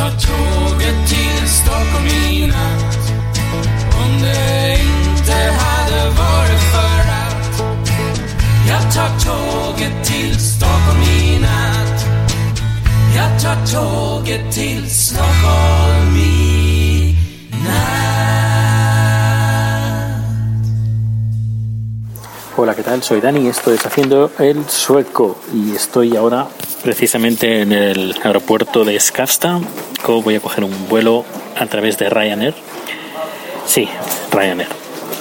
Tar tåget till Stockholm i natt Om det inte hade varit för att Jag tar tåget till Stockholm i natt Jag tar tåget till Stockholm i natt Hola, ¿qué tal? Soy Dani, estoy haciendo el sueco y estoy ahora precisamente en el aeropuerto de Skavsta. Voy a coger un vuelo a través de Ryanair. Sí, Ryanair.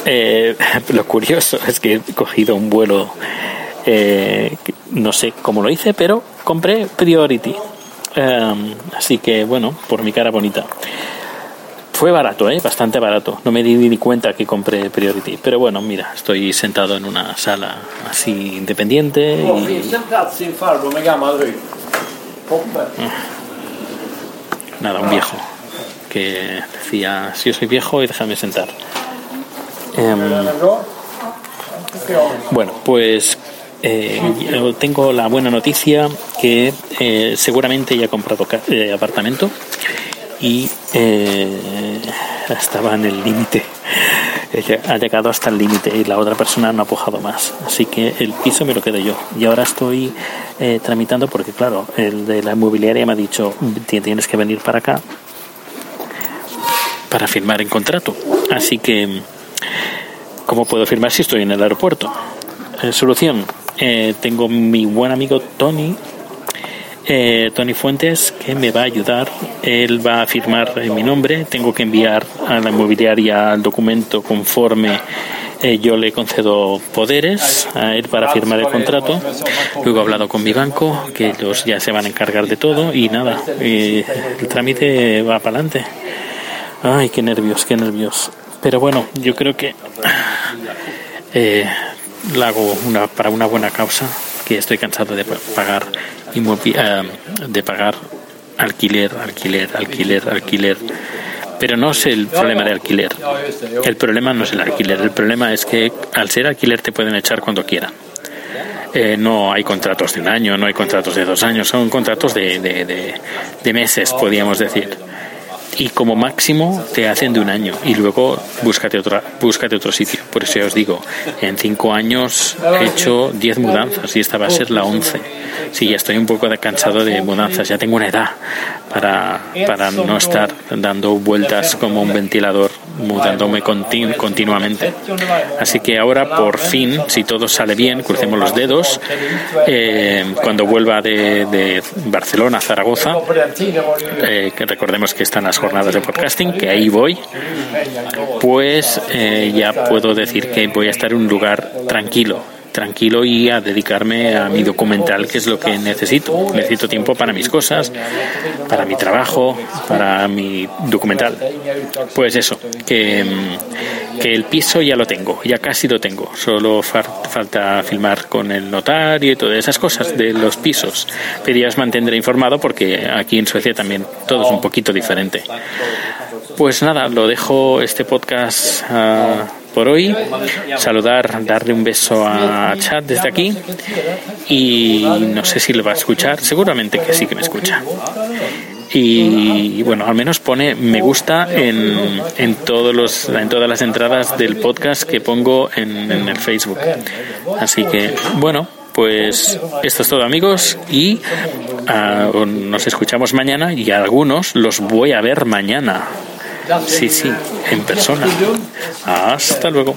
Eh, lo curioso es que he cogido un vuelo, eh, no sé cómo lo hice, pero compré Priority. Um, así que bueno, por mi cara bonita. Fue barato, ¿eh? bastante barato. No me di ni cuenta que compré Priority. Pero bueno, mira, estoy sentado en una sala así independiente. Y... Nada, un viejo que decía, si yo soy viejo y déjame sentar. Em, bueno, pues eh, tengo la buena noticia que eh, seguramente ya he comprado eh, apartamento y eh, estaba en el límite. Ha llegado hasta el límite y la otra persona no ha pujado más. Así que el piso me lo quedo yo. Y ahora estoy eh, tramitando porque, claro, el de la inmobiliaria me ha dicho, "Ti- tienes que venir para acá para firmar el contrato. Así que, ¿cómo puedo firmar si estoy en el aeropuerto? Eh, solución. Eh, tengo mi buen amigo Tony, eh, Tony Fuentes, que me va a ayudar. Él va a firmar en mi nombre. Tengo que enviar a la inmobiliaria el documento conforme eh, yo le concedo poderes a él para firmar el contrato. Luego he hablado con mi banco, que ellos ya se van a encargar de todo y nada, eh, el trámite va para adelante. Ay, qué nervios, qué nervios. Pero bueno, yo creo que eh, la hago una, para una buena causa, que estoy cansado de pa- pagar eh, de pagar alquiler, alquiler, alquiler, alquiler. Pero no es el problema de alquiler. El problema no es el alquiler. El problema es que al ser alquiler te pueden echar cuando quieran. Eh, no hay contratos de un año, no hay contratos de dos años, son contratos de meses, podríamos decir. Y como máximo te hacen de un año y luego búscate, otra, búscate otro sitio. Por eso ya os digo, en cinco años he hecho diez mudanzas y esta va a ser la once. Sí, ya estoy un poco cansado de mudanzas, ya tengo una edad para, para no estar dando vueltas como un ventilador, mudándome continu- continuamente. Así que ahora, por fin, si todo sale bien, crucemos los dedos, eh, cuando vuelva de, de Barcelona a Zaragoza, eh, que recordemos que están las jornadas de podcasting, que ahí voy, pues eh, ya puedo decir que voy a estar en un lugar tranquilo, tranquilo y a dedicarme a mi documental, que es lo que necesito. Necesito tiempo para mis cosas, para mi trabajo, para mi documental. Pues eso, que, mm, que el piso ya lo tengo, ya casi lo tengo. Solo falta filmar con el notario y todas esas cosas de los pisos. Pero ya mantendré informado porque aquí en Suecia también todo es un poquito diferente. Pues nada, lo dejo este podcast ah, por hoy. Saludar, darle un beso a Chat desde aquí. Y no sé si lo va a escuchar, seguramente que sí que me escucha. Y, bueno, al menos pone me gusta en, en, todos los, en todas las entradas del podcast que pongo en, en el Facebook. Así que, bueno, pues esto es todo amigos y ah, nos escuchamos mañana y algunos los voy a ver mañana. Sí, sí, en persona. Hasta luego.